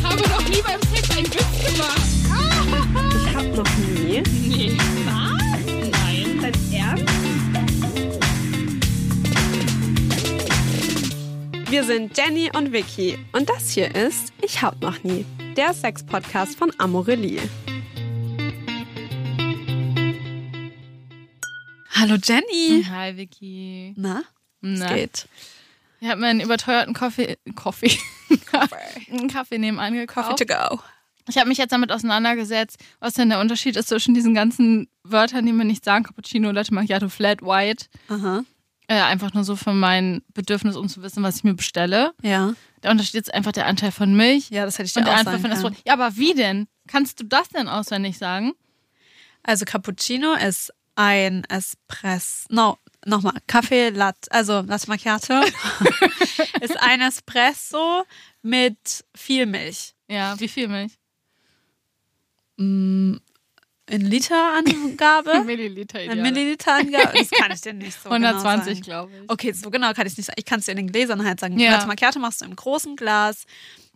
Ich habe noch nie beim Sex einen Witz gemacht. Ich hab noch nie. Nee. Was? Nein. Dein Ernst? Wir sind Jenny und Vicky und das hier ist Ich hab noch nie, der Sex-Podcast von Amorelie. Hallo Jenny. Hi, Vicky. Na, Na, es geht. Ich habe mir einen überteuerten Kaffee, Kaffee, einen Kaffee nebenan gekauft. Coffee to go. Ich habe mich jetzt damit auseinandergesetzt, was denn der Unterschied ist zwischen diesen ganzen Wörtern, die mir nicht sagen, Cappuccino, Latte Macchiato, Flat White. Aha. Äh, einfach nur so für mein Bedürfnis, um zu wissen, was ich mir bestelle. Ja. Der Unterschied ist einfach der Anteil von Milch Ja, das hätte ich dir und der auch Anteil sagen von. Ja, aber wie denn? Kannst du das denn auswendig sagen? Also Cappuccino ist ein Espresso. No, nochmal. Kaffee Latte, also Latte Macchiato ist ein Espresso mit viel Milch. Ja, wie viel Milch? Mm, In Literangabe? Milliliter In Milliliterangabe? Das kann ich dir nicht so 120, genau glaube ich. Okay, so genau kann ich es nicht sagen. Ich kann es dir in den Gläsern halt sagen. Ja. Latte Macchiato machst du im großen Glas,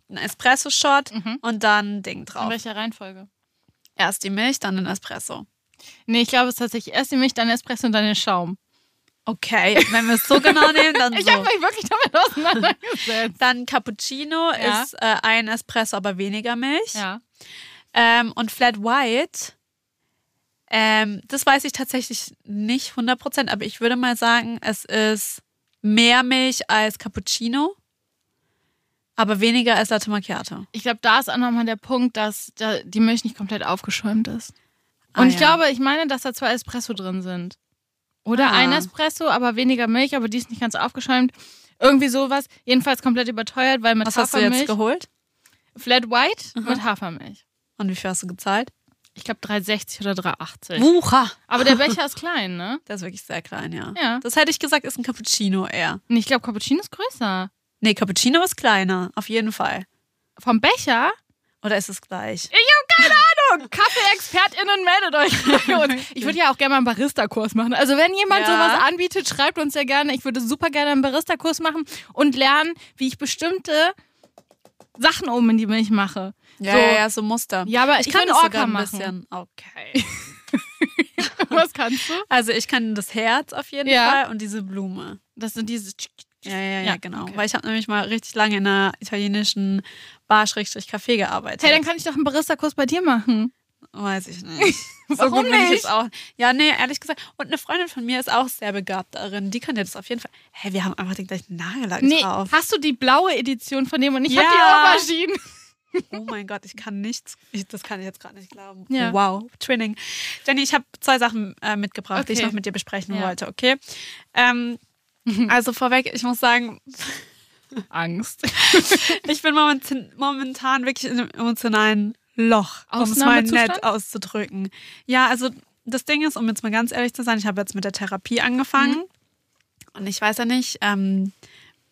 einen Espresso-Shot Mhm. und dann ein Ding In drauf. welcher Reihenfolge? Erst die Milch, dann den Espresso. Nee, ich glaube, es ist tatsächlich erst die Milch, dann Espresso und dann den Schaum. Okay, wenn wir es so genau nehmen, dann Ich so. habe mich wirklich damit auseinandergesetzt. Dann Cappuccino Ja. ist äh, ein Espresso, aber weniger Milch. Ja. Ähm, und Flat White, ähm, das weiß ich tatsächlich nicht 100%, aber ich würde mal sagen, es ist mehr Milch als Cappuccino, aber weniger als Latte Macchiato. Ich glaube, da ist auch nochmal der Punkt, dass da die Milch nicht komplett aufgeschäumt ist. Und Ah, ich ja. glaube, ich meine, dass da zwei Espresso drin sind. Oder Ah. ein Espresso, aber weniger Milch, aber die ist nicht ganz aufgeschäumt. Irgendwie sowas. Jedenfalls komplett überteuert, weil mit Was hast du Hafermilch. jetzt geholt? Flat White mit Hafermilch. Und wie viel hast du gezahlt? Ich glaube 3,60 oder 3,80. Wucha! Aber der Becher ist klein, ne? Der ist wirklich sehr klein, ja. Ja. Das hätte ich gesagt, ist ein Cappuccino eher. Und ich glaube, Cappuccino ist größer. Nee, Cappuccino ist kleiner, auf jeden Fall. Vom Becher? Oder ist es gleich? Ich habe keine Ahnung. Kaffee-ExpertInnen, meldet euch bei uns. Ich würde ja auch gerne mal einen Barista-Kurs machen. Also wenn jemand Ja. sowas anbietet, schreibt uns ja gerne. Ich würde super gerne einen Barista-Kurs machen und lernen, wie ich bestimmte Sachen oben in die Milch mache. Ja, So. ja, ja, so Muster. Ja, aber ich ich kann das Orca ein machen. bisschen. Okay. Was kannst du? Also ich kann das Herz auf jeden Ja. Fall und diese Blume. Das sind diese... Ja, ja, ja, Ja, genau. okay. Weil ich habe nämlich mal richtig lange in einer italienischen Bar-Café gearbeitet. Hey, dann kann ich doch einen Barista-Kurs bei dir machen. Weiß ich nicht. So Warum nicht? auch. Ja, nee, ehrlich gesagt. Und eine Freundin von mir ist auch sehr begabt darin. Die kann dir das auf jeden Fall. Hey, wir haben einfach den gleichen Nagellack Nee, drauf. hast du die blaue Edition von dem und ich Ja. habe die Aubergine. Oh mein Gott, ich kann nichts. Ich, das kann ich jetzt gerade nicht glauben. Ja. Wow, Twinning. Jenny, ich habe zwei Sachen äh, mitgebracht, die ich Okay. noch mit dir besprechen Ja. wollte, okay? Ähm, also vorweg, ich muss sagen, Angst. ich bin momentan, momentan wirklich in einem emotionalen Loch, um es mal nett auszudrücken. Ja, also das Ding ist, um jetzt mal ganz ehrlich zu sein, ich habe jetzt mit der Therapie angefangen. Mhm. Und ich weiß ja nicht, ähm,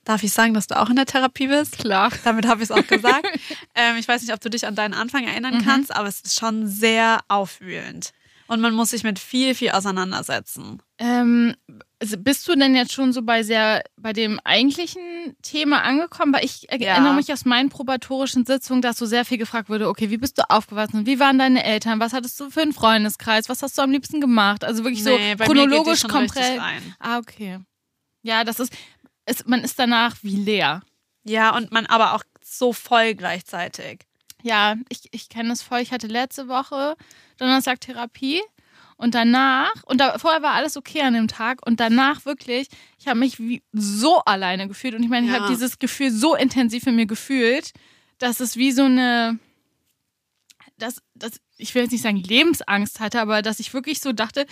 darf ich sagen, dass du auch in der Therapie bist? Klar. Damit habe ich es auch gesagt. ähm, ich weiß nicht, ob du dich an deinen Anfang erinnern Mhm. kannst, aber es ist schon sehr aufwühlend. Und man muss sich mit viel, viel auseinandersetzen. Ähm, also bist du denn jetzt schon so bei sehr bei dem eigentlichen Thema angekommen? Weil ich Ja. erinnere mich aus meinen probatorischen Sitzungen, dass so sehr viel gefragt wurde, okay, wie bist du aufgewachsen? Wie waren deine Eltern? Was hattest du für einen Freundeskreis? Was hast du am liebsten gemacht? Also wirklich so Nee, mir chronologisch komplett. rein. Ah, okay. Ja, das ist, ist, man ist danach wie leer. Ja, und man aber auch so voll gleichzeitig. Ja, ich, ich kenne es voll. Ich hatte letzte Woche Donnerstag Therapie und danach, und da, vorher war alles okay an dem Tag und danach wirklich, ich habe mich wie so alleine gefühlt und ich meine, ich Ja. habe dieses Gefühl so intensiv in mir gefühlt, dass es wie so eine, dass, dass ich will jetzt nicht sagen Lebensangst hatte, aber dass ich wirklich so dachte,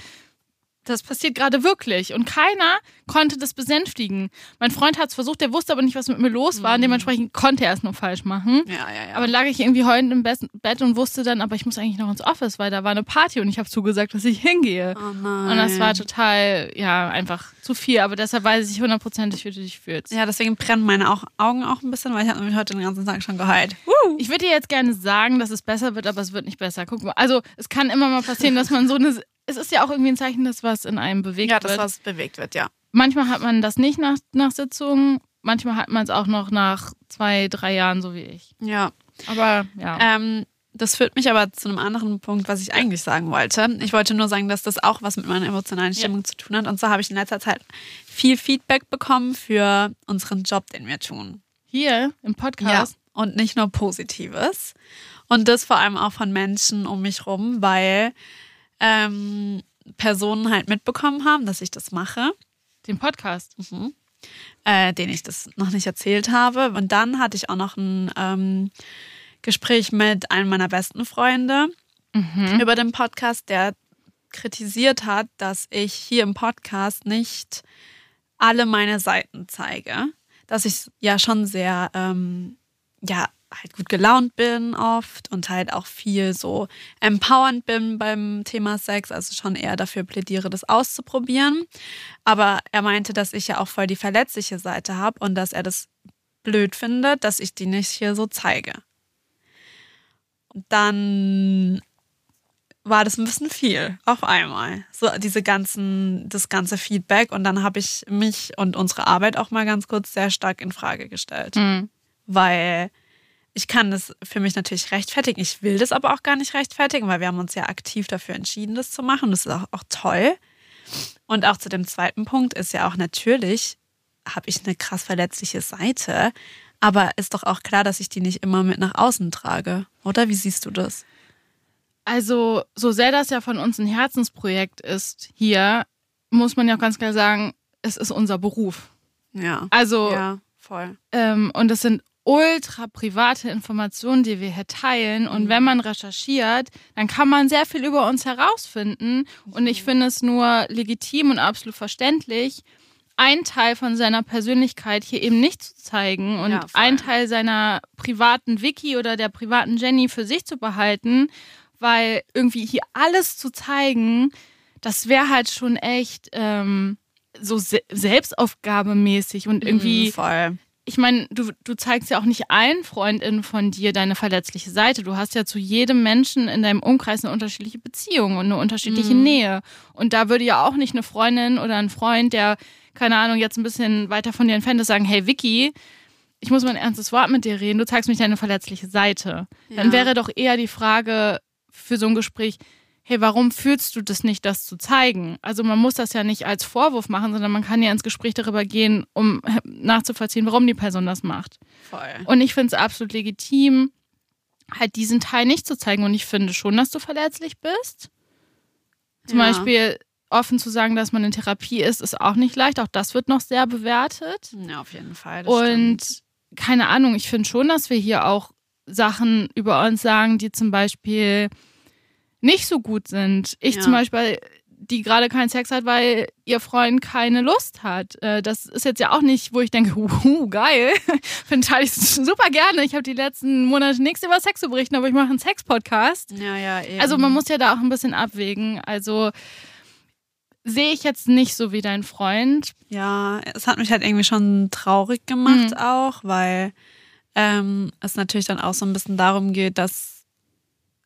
das passiert gerade wirklich. Und keiner konnte das besänftigen. Mein Freund hat es versucht, der wusste aber nicht, was mit mir los war. Und dementsprechend konnte er es nur falsch machen. Ja, ja, ja. Aber lag ich irgendwie heulend im Bett und wusste dann, aber ich muss eigentlich noch ins Office, weil da war eine Party und ich habe zugesagt, dass ich hingehe. oh nein. Und das war total, ja, einfach zu viel. Aber deshalb weiß ich hundertprozentig, wie du dich fühlst. Ja, deswegen brennen meine Augen auch ein bisschen, weil ich habe nämlich heute den ganzen Tag schon geheult. Ich würde dir jetzt gerne sagen, dass es besser wird, aber es wird nicht besser. Guck mal, also es kann immer mal passieren, dass man so eine. Es ist ja auch irgendwie ein Zeichen, dass was in einem bewegt Ja, das, wird. was bewegt wird, ja. Manchmal hat man das nicht nach, nach Sitzungen, manchmal hat man es auch noch nach zwei, drei Jahren, so wie ich. Ja. Aber ja. Ähm, das führt mich aber zu einem anderen Punkt, was ich eigentlich sagen wollte. Ich wollte nur sagen, dass das auch was mit meiner emotionalen Stimmung ja. zu tun hat. Und zwar habe ich in letzter Zeit viel Feedback bekommen für unseren Job, den wir tun. Hier im Podcast? Ja. Und nicht nur Positives. Und das vor allem auch von Menschen um mich rum, weil ähm, Personen halt mitbekommen haben, dass ich das mache. Den Podcast? Mhm. Äh, den ich das noch nicht erzählt habe. Und dann hatte ich auch noch ein ähm, Gespräch mit einem meiner besten Freunde mhm. über den Podcast, der kritisiert hat, dass ich hier im Podcast nicht alle meine Seiten zeige. Dass ich ja schon sehr, ähm, ja, halt gut gelaunt bin oft und halt auch viel so empowernd bin beim Thema Sex, also schon eher dafür plädiere, das auszuprobieren. Aber er meinte, dass ich ja auch voll die verletzliche Seite habe und dass er das blöd findet, dass ich die nicht hier so zeige. Und dann war das ein bisschen viel auf einmal. So diese ganzen, das ganze Feedback. Und dann habe ich mich und unsere Arbeit auch mal ganz kurz sehr stark in Frage gestellt. Mhm. Weil ich kann das für mich natürlich rechtfertigen. Ich will das aber auch gar nicht rechtfertigen, weil wir haben uns ja aktiv dafür entschieden, das zu machen. Das ist auch, auch toll. Und auch zu dem zweiten Punkt ist ja auch natürlich, habe ich eine krass verletzliche Seite. Aber ist doch auch klar, dass ich die nicht immer mit nach außen trage. Oder wie siehst du das? Also, so sehr das ja von uns ein Herzensprojekt ist hier, muss man ja auch ganz klar sagen, es ist unser Beruf. Ja. Also, ja, voll. Ähm, und es sind ultra private Informationen, die wir hier teilen. Und mhm. wenn man recherchiert, dann kann man sehr viel über uns herausfinden. Und ich finde es nur legitim und absolut verständlich, einen Teil von seiner Persönlichkeit hier eben nicht zu zeigen und ja, einen Teil seiner privaten Vicky oder der privaten Jenny für sich zu behalten, weil irgendwie hier alles zu zeigen, das wäre halt schon echt ähm, so se selbstaufgabemäßig und irgendwie. Mhm, voll. Ich meine, du, du zeigst ja auch nicht allen Freundinnen von dir deine verletzliche Seite. Du hast ja zu jedem Menschen in deinem Umkreis eine unterschiedliche Beziehung und eine unterschiedliche mhm. Nähe. Und da würde ja auch nicht eine Freundin oder ein Freund, der keine Ahnung, jetzt ein bisschen weiter von dir entfernt ist, sagen, hey Vicky, ich muss mal ein ernstes Wort mit dir reden, du zeigst mich deine verletzliche Seite. Ja. Dann wäre doch eher die Frage für so ein Gespräch, hey, warum fühlst du das nicht, das zu zeigen? Also man muss das ja nicht als Vorwurf machen, sondern man kann ja ins Gespräch darüber gehen, um nachzuvollziehen, warum die Person das macht. Voll. Und ich finde es absolut legitim, halt diesen Teil nicht zu zeigen. Und ich finde schon, dass du verletzlich bist. Zum ja. Beispiel, offen zu sagen, dass man in Therapie ist, ist auch nicht leicht. Auch das wird noch sehr bewertet. Ja, auf jeden Fall. Und stimmt. keine Ahnung, ich finde schon, dass wir hier auch Sachen über uns sagen, die zum Beispiel nicht so gut sind. Ich ja. zum Beispiel, die gerade keinen Sex hat, weil ihr Freund keine Lust hat. Äh, das ist jetzt ja auch nicht, wo ich denke, uh, geil, finde ich super gerne. Ich habe die letzten Monate nichts über Sex zu berichten, aber ich mache einen Sex-Podcast. Ja, ja, eben. Also man muss ja da auch ein bisschen abwägen. Also sehe ich jetzt nicht so wie dein Freund. Ja, es hat mich halt irgendwie schon traurig gemacht mhm. auch, weil ähm, es natürlich dann auch so ein bisschen darum geht, dass,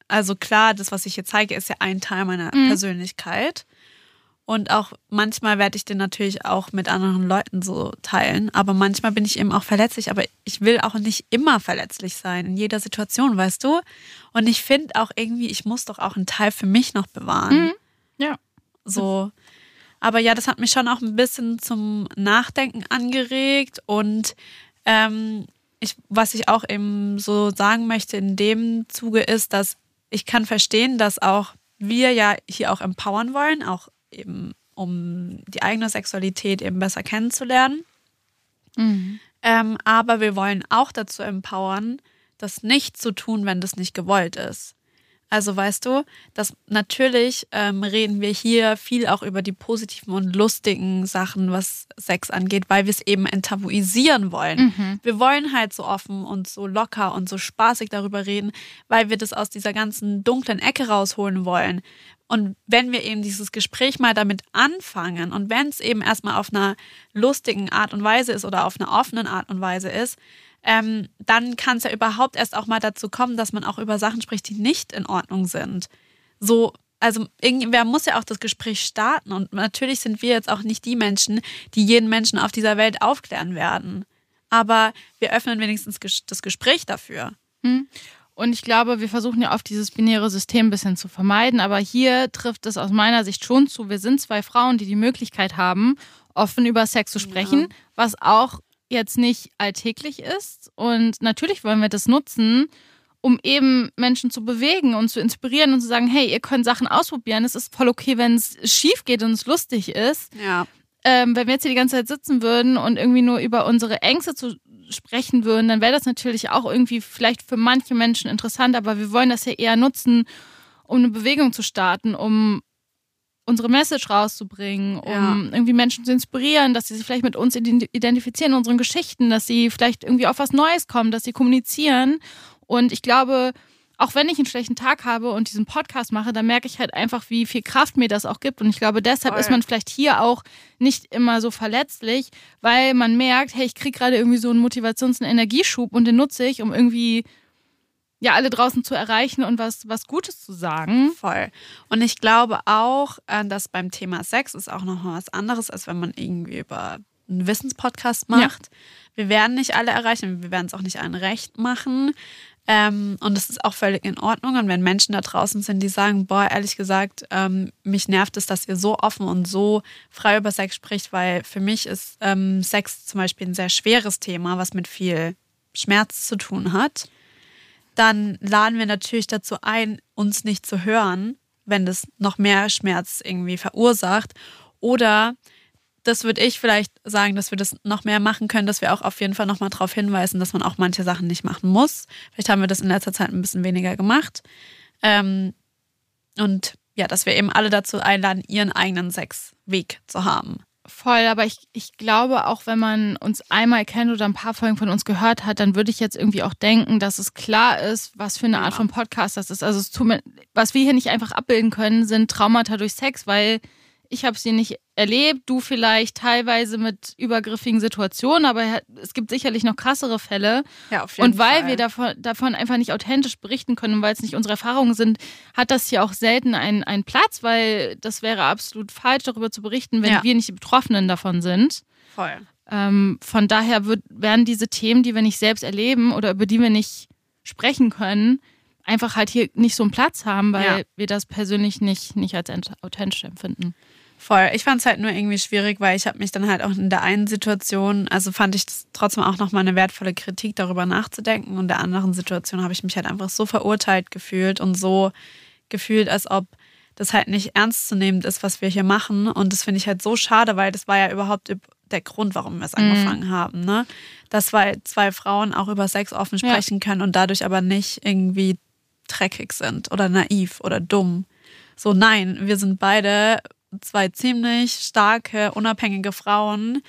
also klar, das, was ich hier zeige, ist ja ein Teil meiner mhm. Persönlichkeit. Und auch manchmal werde ich den natürlich auch mit anderen Leuten so teilen. Aber manchmal bin ich eben auch verletzlich. Aber ich will auch nicht immer verletzlich sein, in jeder Situation, weißt du? Und ich finde auch irgendwie, ich muss doch auch einen Teil für mich noch bewahren. Mhm. Ja. So. Aber ja, das hat mich schon auch ein bisschen zum Nachdenken angeregt. Und ähm, ich, was ich auch eben so sagen möchte in dem Zuge ist, dass ich kann verstehen, dass auch wir ja hier auch empowern wollen, auch eben um die eigene Sexualität eben besser kennenzulernen. Mhm. Ähm, aber wir wollen auch dazu empowern, das nicht zu tun, wenn das nicht gewollt ist. Also weißt du, dass natürlich ähm, reden wir hier viel auch über die positiven und lustigen Sachen, was Sex angeht, weil wir es eben enttabuisieren wollen. Mhm. Wir wollen halt so offen und so locker und so spaßig darüber reden, weil wir das aus dieser ganzen dunklen Ecke rausholen wollen. Und wenn wir eben dieses Gespräch mal damit anfangen und wenn es eben erstmal auf einer lustigen Art und Weise ist oder auf einer offenen Art und Weise ist, ähm, dann kann es ja überhaupt erst auch mal dazu kommen, dass man auch über Sachen spricht, die nicht in Ordnung sind. So, also irgendwer muss ja auch das Gespräch starten. Und natürlich sind wir jetzt auch nicht die Menschen, die jeden Menschen auf dieser Welt aufklären werden. Aber wir öffnen wenigstens das Gespräch dafür. Hm. Und ich glaube, wir versuchen ja oft dieses binäre System ein bisschen zu vermeiden, aber hier trifft es aus meiner Sicht schon zu. Wir sind zwei Frauen, die die Möglichkeit haben, offen über Sex zu sprechen, ja. was auch jetzt nicht alltäglich ist. Und natürlich wollen wir das nutzen, um eben Menschen zu bewegen und zu inspirieren und zu sagen, hey, ihr könnt Sachen ausprobieren. Es ist voll okay, wenn es schief geht und es lustig ist. Ja. Ähm, wenn wir jetzt hier die ganze Zeit sitzen würden und irgendwie nur über unsere Ängste zu sprechen würden, dann wäre das natürlich auch irgendwie vielleicht für manche Menschen interessant, aber wir wollen das ja eher nutzen, um eine Bewegung zu starten, um unsere Message rauszubringen, um ja. irgendwie Menschen zu inspirieren, dass sie sich vielleicht mit uns identifizieren, unseren Geschichten, dass sie vielleicht irgendwie auf was Neues kommen, dass sie kommunizieren. Und ich glaube, auch wenn ich einen schlechten Tag habe und diesen Podcast mache, dann merke ich halt einfach, wie viel Kraft mir das auch gibt. Und ich glaube, deshalb Voll. ist man vielleicht hier auch nicht immer so verletzlich, weil man merkt, hey, ich kriege gerade irgendwie so einen Motivations- und Energieschub und den nutze ich, um irgendwie ja alle draußen zu erreichen und was, was Gutes zu sagen. Voll. Und ich glaube auch, äh, dass beim Thema Sex ist auch noch mal was anderes, als wenn man irgendwie über einen Wissenspodcast macht. Ja. Wir werden nicht alle erreichen, wir werden es auch nicht allen recht machen. Ähm, und das ist auch völlig in Ordnung. Und wenn Menschen da draußen sind, die sagen, boah, ehrlich gesagt, ähm, mich nervt es, dass ihr so offen und so frei über Sex spricht, weil für mich ist ähm, Sex zum Beispiel ein sehr schweres Thema, was mit viel Schmerz zu tun hat, dann laden wir natürlich dazu ein, uns nicht zu hören, wenn das noch mehr Schmerz irgendwie verursacht. Oder das würde ich vielleicht sagen, dass wir das noch mehr machen können, dass wir auch auf jeden Fall nochmal darauf hinweisen, dass man auch manche Sachen nicht machen muss. Vielleicht haben wir das in letzter Zeit ein bisschen weniger gemacht. Ähm, und ja, dass wir eben alle dazu einladen, ihren eigenen Sexweg zu haben. Voll, aber ich, ich glaube, auch wenn man uns einmal kennt oder ein paar Folgen von uns gehört hat, dann würde ich jetzt irgendwie auch denken, dass es klar ist, was für eine Art von Podcast das ist. Also es tut mir, was wir hier nicht einfach abbilden können, sind Traumata durch Sex, weil ich habe sie nicht erlebt, du vielleicht teilweise mit übergriffigen Situationen, aber es gibt sicherlich noch krassere Fälle. Ja, auf jeden und weil Fall. wir davon, davon einfach nicht authentisch berichten können, weil es nicht unsere Erfahrungen sind, hat das hier auch selten einen, einen Platz, weil das wäre absolut falsch, darüber zu berichten, wenn ja. wir nicht die Betroffenen davon sind. Voll. Ähm, von daher wird, werden diese Themen, die wir nicht selbst erleben oder über die wir nicht sprechen können, einfach halt hier nicht so einen Platz haben, weil ja. wir das persönlich nicht, nicht als authentisch empfinden. Voll. Ich fand es halt nur irgendwie schwierig, weil ich habe mich dann halt auch in der einen Situation, also fand ich das trotzdem auch nochmal eine wertvolle Kritik, darüber nachzudenken. Und in der anderen Situation habe ich mich halt einfach so verurteilt gefühlt und so gefühlt, als ob das halt nicht ernstzunehmend ist, was wir hier machen. Und das finde ich halt so schade, weil das war ja überhaupt der Grund, warum wir es mhm. angefangen mhm. haben. Ne? Dass zwei, zwei Frauen auch über Sex offen sprechen ja. können und dadurch aber nicht irgendwie dreckig sind oder naiv oder dumm. So, nein, wir sind beide zwei ziemlich starke, unabhängige Frauen,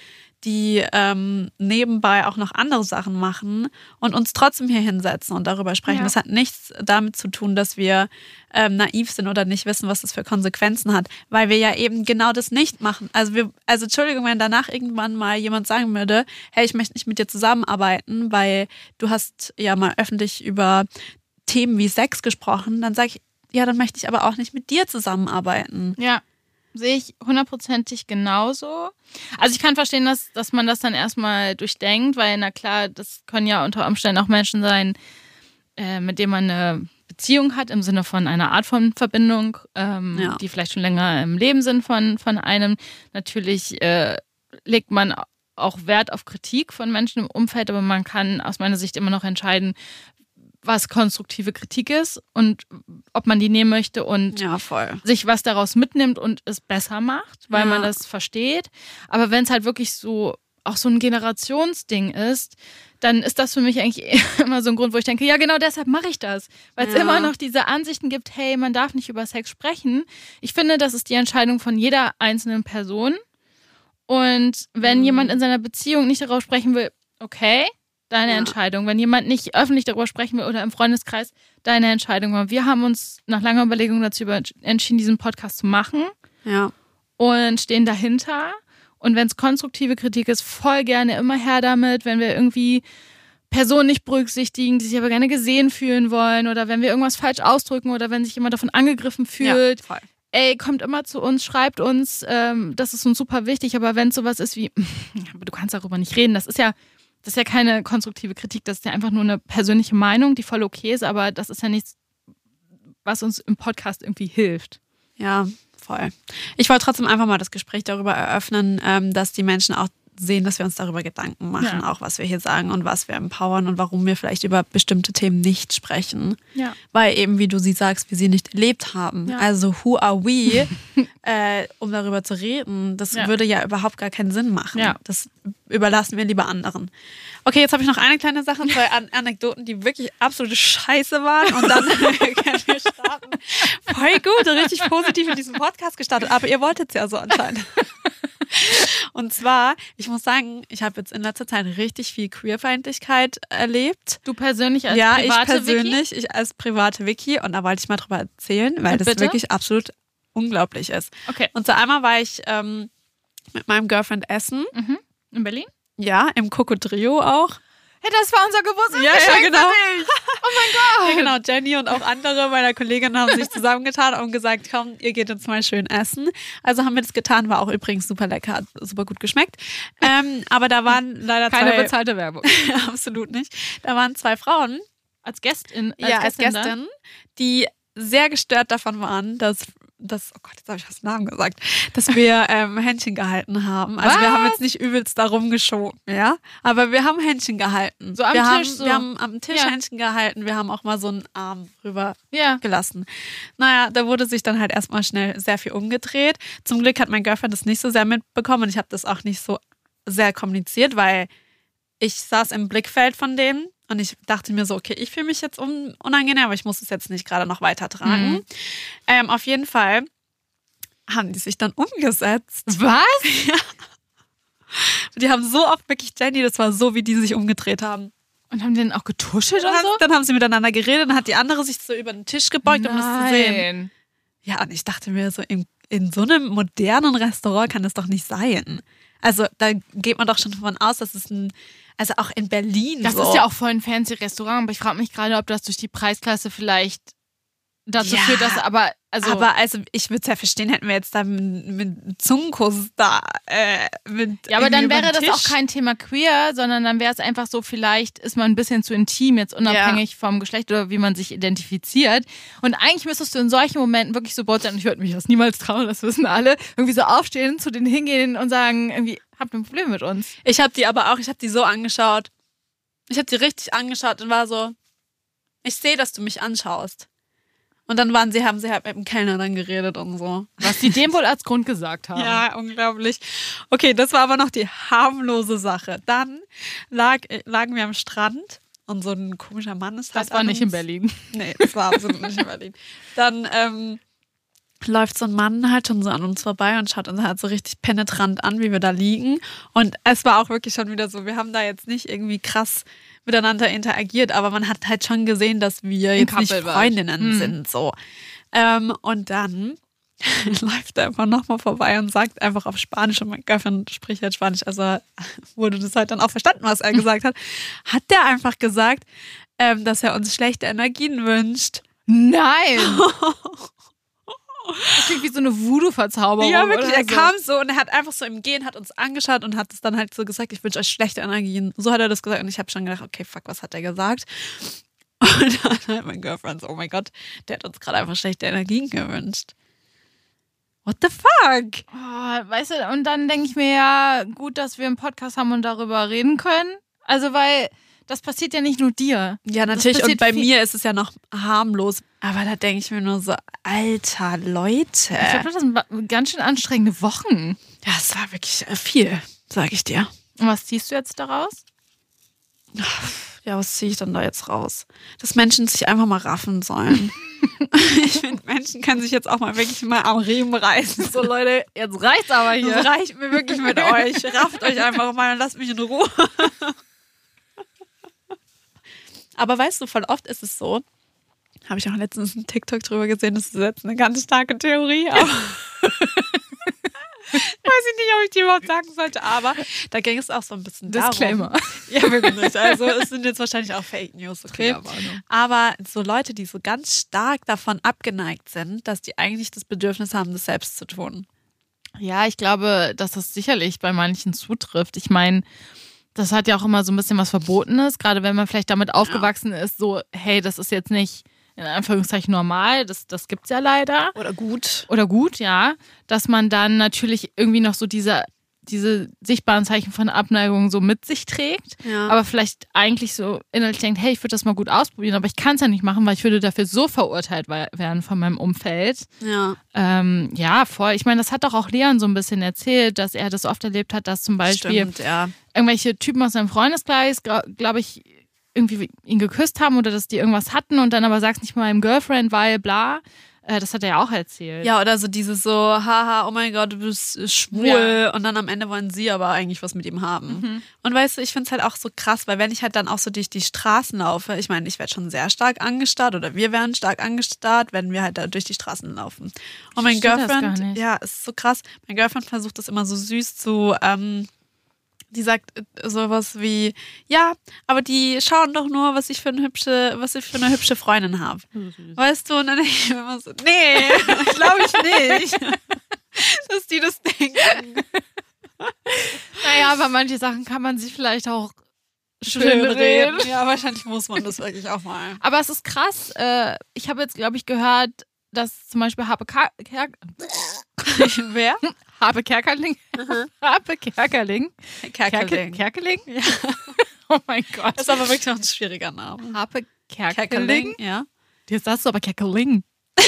die ähm, nebenbei auch noch andere Sachen machen und uns trotzdem hier hinsetzen und darüber sprechen. Ja. Das hat nichts damit zu tun, dass wir ähm, naiv sind oder nicht wissen, was das für Konsequenzen hat, weil wir ja eben genau das nicht machen. Also wir, also Entschuldigung, wenn danach irgendwann mal jemand sagen würde, hey, ich möchte nicht mit dir zusammenarbeiten, weil du hast ja mal öffentlich über Themen wie Sex gesprochen, dann sage ich, ja, dann möchte ich aber auch nicht mit dir zusammenarbeiten. Ja sehe ich hundertprozentig genauso. Also ich kann verstehen, dass, dass man das dann erstmal durchdenkt, weil na klar, das können ja unter Umständen auch Menschen sein, äh, mit denen man eine Beziehung hat, im Sinne von einer Art von Verbindung, ähm, ja. die vielleicht schon länger im Leben sind von, von einem. Natürlich äh, legt man auch Wert auf Kritik von Menschen im Umfeld, aber man kann aus meiner Sicht immer noch entscheiden, was konstruktive Kritik ist und ob man die nehmen möchte und ja, sich was daraus mitnimmt und es besser macht, weil ja. man das versteht. Aber wenn es halt wirklich so auch so ein Generationsding ist, dann ist das für mich eigentlich immer so ein Grund, wo ich denke, ja, genau deshalb mache ich das. Weil es ja. immer noch diese Ansichten gibt, hey, man darf nicht über Sex sprechen. Ich finde, das ist die Entscheidung von jeder einzelnen Person. Und wenn mhm. jemand in seiner Beziehung nicht darauf sprechen will, okay, deine ja. Entscheidung. Wenn jemand nicht öffentlich darüber sprechen will oder im Freundeskreis, deine Entscheidung. Wir haben uns nach langer Überlegung dazu entschieden, diesen Podcast zu machen. Ja. Und stehen dahinter. Und wenn es konstruktive Kritik ist, voll gerne immer her damit. Wenn wir irgendwie Personen nicht berücksichtigen, die sich aber gerne gesehen fühlen wollen oder wenn wir irgendwas falsch ausdrücken oder wenn sich jemand davon angegriffen fühlt. Ja, voll. Ey, kommt immer zu uns, schreibt uns, ähm, das ist uns super wichtig, aber wenn es sowas ist wie, aber du kannst darüber nicht reden, das ist ja das ist ja keine konstruktive Kritik, das ist ja einfach nur eine persönliche Meinung, die voll okay ist, aber das ist ja nichts, was uns im Podcast irgendwie hilft. Ja, voll. Ich wollte trotzdem einfach mal das Gespräch darüber eröffnen, ähm, dass die Menschen auch sehen, dass wir uns darüber Gedanken machen, Ja. auch was wir hier sagen und was wir empowern und warum wir vielleicht über bestimmte Themen nicht sprechen. Ja. Weil eben, wie du sie sagst, wir sie nicht erlebt haben. Ja. Also, who are we, äh, um darüber zu reden? Das würde ja überhaupt gar keinen Sinn machen. Das überlassen wir lieber anderen. Okay, jetzt habe ich noch eine kleine Sache, zwei An Anekdoten, die wirklich absolute Scheiße waren. Und dann können wir starten. Voll gut, richtig positiv in diesem Podcast gestartet. Aber ihr wolltet es ja so anscheinend. Und zwar, ich muss sagen, ich habe jetzt in letzter Zeit richtig viel Queerfeindlichkeit erlebt. Du persönlich als ja, ich private persönlich, ich als private Wiki und da wollte ich mal drüber erzählen, weil Und das bitte? wirklich absolut unglaublich ist. Wiki? Okay. Und so einmal war ich ähm, mit meinem Girlfriend essen, Mhm. In Berlin? ja, im Cocodrio auch. Hey, das war unser Geburtstag. Ja, ja, genau. Oh mein Gott. Ja, genau, Jenny und auch andere meiner Kolleginnen haben sich zusammengetan und gesagt, komm, ihr geht jetzt mal schön essen. Also haben wir das getan, war auch übrigens super lecker, hat super gut geschmeckt. Ähm, aber da waren leider Keine zwei, bezahlte Werbung. absolut nicht. Da waren zwei Frauen, Als Gästin. Als ja, als? Gästin, die sehr gestört davon waren, dass, dass oh Gott, jetzt habe ich das Namen gesagt, dass wir ähm, Händchen gehalten haben. Also wir Was? haben jetzt nicht übelst da rumgeschoben, ja, aber wir haben Händchen gehalten. So am wir Tisch haben, so. Wir haben am Tisch Ja. Händchen gehalten, wir haben auch mal so einen Arm rüber Ja. gelassen. Naja, da wurde sich dann halt erstmal schnell sehr viel umgedreht. Zum Glück hat mein Girlfriend das nicht so sehr mitbekommen und ich habe das auch nicht so sehr kommuniziert, weil ich saß im Blickfeld von denen und ich dachte mir so, okay, ich fühle mich jetzt un unangenehm, aber ich muss es jetzt nicht gerade noch weitertragen. Mhm. Ähm, auf jeden Fall haben die sich dann umgesetzt. Was? Die haben so oft wirklich Jenny, das war so, wie die sich umgedreht haben. Und haben die denn auch getuschelt Dann, oder so? dann haben sie miteinander geredet, dann hat die andere sich so über den Tisch gebeugt, um das zu sehen. Nein. Ja, und ich dachte mir so, in, in so einem modernen Restaurant kann das doch nicht sein. Also da geht man doch schon davon aus, dass es ein, also auch in Berlin Das so. ist ja auch voll ein fancy Restaurant, aber ich frage mich gerade, ob das durch die Preisklasse vielleicht dazu Ja, führt, dass aber also aber also ich würde es ja verstehen, hätten wir jetzt da mit, mit Zungenkuss da äh, mit ja, aber dann wäre das auch kein Thema queer, sondern dann wäre es einfach so, vielleicht ist man ein bisschen zu intim, jetzt unabhängig vom Geschlecht oder wie man sich identifiziert. Und eigentlich müsstest du in solchen Momenten wirklich so bold sein, und ich würde mich das niemals trauen, das wissen alle, irgendwie so aufstehen, zu denen hingehen und sagen, irgendwie, habt ein Problem mit uns? Ich habe die aber auch, ich habe die so angeschaut. Ich habe die richtig angeschaut und war so, ich sehe, dass du mich anschaust. Und dann waren sie, haben sie halt mit dem Kellner dann geredet und so. Was die dem wohl als Grund gesagt haben. Ja, unglaublich. Okay, das war aber noch die harmlose Sache. Dann lag, äh, lagen wir am Strand und so ein komischer Mann ist halt Das war nicht in uns- Berlin. Nee, das war absolut nicht in Berlin. Dann ähm, läuft so ein Mann halt schon so an uns vorbei und schaut uns halt so richtig penetrant an, wie wir da liegen. Und es war auch wirklich schon wieder so, wir haben da jetzt nicht irgendwie krass miteinander interagiert, aber man hat halt schon gesehen, dass wir jetzt nicht Couple wart. Freundinnen Hm. sind. so. Ähm, und dann läuft er einfach nochmal vorbei und sagt einfach auf Spanisch, und mein Girlfriend spricht halt Spanisch, also wurde das halt dann auch verstanden, was er gesagt hat, hat der einfach gesagt, ähm, dass er uns schlechte Energien wünscht. Nein! Das klingt wie so eine Voodoo-Verzauberung. Ja, wirklich. oder Er so. kam so und er hat einfach so im Gehen, hat uns angeschaut und hat es dann halt so gesagt, ich wünsche euch schlechte Energien. So hat er das gesagt und ich habe schon gedacht, okay, fuck, was hat er gesagt? Und dann hat mein Girlfriend so, oh mein Gott, der hat uns gerade einfach schlechte Energien gewünscht. What the fuck? Oh, weißt du, und dann denke ich mir ja, gut, dass wir einen Podcast haben und darüber reden können. Also, weil das passiert ja nicht nur dir. Ja, natürlich. Und bei viel- mir ist es ja noch harmlos. Aber da denke ich mir nur so, alter Leute. Ich glaube, das sind ganz schön anstrengende Wochen. Ja, es war wirklich äh, viel, sag ich dir. Und was ziehst du jetzt daraus? Ja, was ziehe ich dann da jetzt raus? Dass Menschen sich einfach mal raffen sollen. ich finde, Menschen können sich jetzt auch mal wirklich mal am Riemen reißen. So, Leute, jetzt reicht's aber hier. Das reicht mir wirklich mit euch. Rafft euch einfach mal und lasst mich in Ruhe. Aber weißt du, voll oft ist es so, habe ich auch letztens einen TikTok drüber gesehen, das ist jetzt eine ganz starke Theorie, aber weiß ich nicht, ob ich die überhaupt sagen sollte, aber da ging es auch so ein bisschen darum. Disclaimer. Ja, wirklich. Also es sind jetzt wahrscheinlich auch Fake News, okay? Triggerwarnung. Aber so Leute, die so ganz stark davon abgeneigt sind, dass die eigentlich das Bedürfnis haben, das selbst zu tun. Ja, ich glaube, dass das sicherlich bei manchen zutrifft. Ich meine, das hat ja auch immer so ein bisschen was Verbotenes, gerade wenn man vielleicht damit aufgewachsen ist, so, hey, das ist jetzt nicht in Anführungszeichen normal, das, das gibt's ja leider. Oder gut. Oder gut, ja. Dass man dann natürlich irgendwie noch so diese, diese sichtbaren Zeichen von Abneigung so mit sich trägt, Ja. aber vielleicht eigentlich so innerlich denkt, hey, ich würde das mal gut ausprobieren, aber ich kann es ja nicht machen, weil ich würde dafür so verurteilt we- werden von meinem Umfeld. ja. Ähm, ja, voll. Ich meine, das hat doch auch Leon so ein bisschen erzählt, dass er das oft erlebt hat, dass zum Beispiel Stimmt, ja. irgendwelche Typen aus seinem Freundeskreis, glaube ich, irgendwie ihn geküsst haben oder dass die irgendwas hatten und dann aber sagst nicht mal meinem Girlfriend, weil bla. Äh, das hat er ja auch erzählt. Ja, oder so dieses so, haha, oh mein Gott, du bist schwul. Ja. Und dann am Ende wollen sie aber eigentlich was mit ihm haben. Mhm. Und weißt du, ich finde es halt auch so krass, weil wenn ich halt dann auch so durch die Straßen laufe, ich meine, ich werde schon sehr stark angestarrt oder wir werden stark angestarrt, wenn wir halt da durch die Straßen laufen. Und mein Girlfriend, ja, es ist so krass, mein Girlfriend versucht das immer so süß zu, ähm, die sagt äh, sowas wie, ja, aber die schauen doch nur, was ich für eine hübsche, was ich für eine hübsche Freundin habe. Weißt du, und dann denke ich mir immer so, nee, glaube ich nicht. Dass die das denken. Naja, aber manche Sachen kann man sich vielleicht auch schön reden. Ja, wahrscheinlich muss man das wirklich auch mal. Aber es ist krass. Äh, ich habe jetzt, glaube ich, gehört, dass zum Beispiel Ker Wer? Harpe Kerkerling. Harpe Kerkerling. Kerkeling. Kerkeling? Ja. oh mein Gott. Das ist aber wirklich noch ein schwieriger Name. Harpe Kerkeling. ja. Jetzt sagst du aber Kerkeling.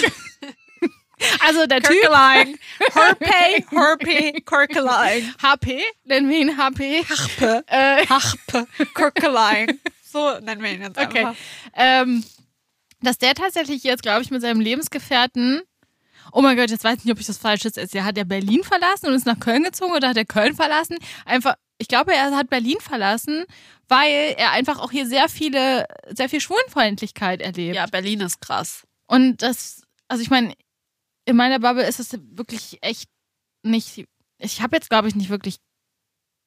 also der Typ. Kirkeling. Herpey, Herpey, Kirkeling. HP, nennen wir ihn HP. Harpe. Äh, Harpe. Kirkeling. So nennen wir ihn jetzt Okay. einfach. Ähm, dass der tatsächlich jetzt, glaube ich, mit seinem Lebensgefährten, oh mein Gott, jetzt weiß ich nicht, ob ich das falsch jetzt erzähle. Hat er Berlin verlassen und ist nach Köln gezogen oder hat er Köln verlassen? Einfach, ich glaube, er hat Berlin verlassen, weil er einfach auch hier sehr viele, sehr viel Schwulenfeindlichkeit erlebt. Ja, Berlin ist krass. Und das, also ich meine, in meiner Bubble ist es wirklich echt nicht. Ich habe jetzt, glaube ich, nicht wirklich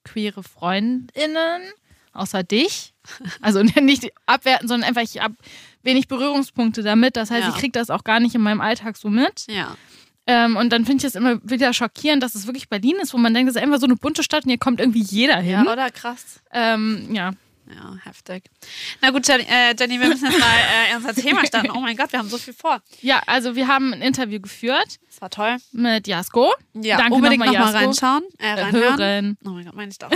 queere Freundinnen, außer dich. Also nicht abwerten, sondern einfach, ich habe wenig Berührungspunkte damit. Das heißt, Ja. ich kriege das auch gar nicht in meinem Alltag so mit. Ja. Ähm, und dann finde ich es immer wieder schockierend, dass es wirklich Berlin ist, wo man denkt, es ist einfach so eine bunte Stadt und hier kommt irgendwie jeder hin. Ja, oder? Krass. Ähm, ja. Ja, heftig. Na gut, Jenny, äh, Jenny wir müssen jetzt mal äh, in unser Thema starten. Oh mein Gott, wir haben so viel vor. ja, also wir haben ein Interview geführt Das war toll. mit Jasko. Ja, Danke unbedingt nochmal, Jasko. reinschauen. Äh, Äh, reinhören. hören. Oh mein Gott, meine ich doch.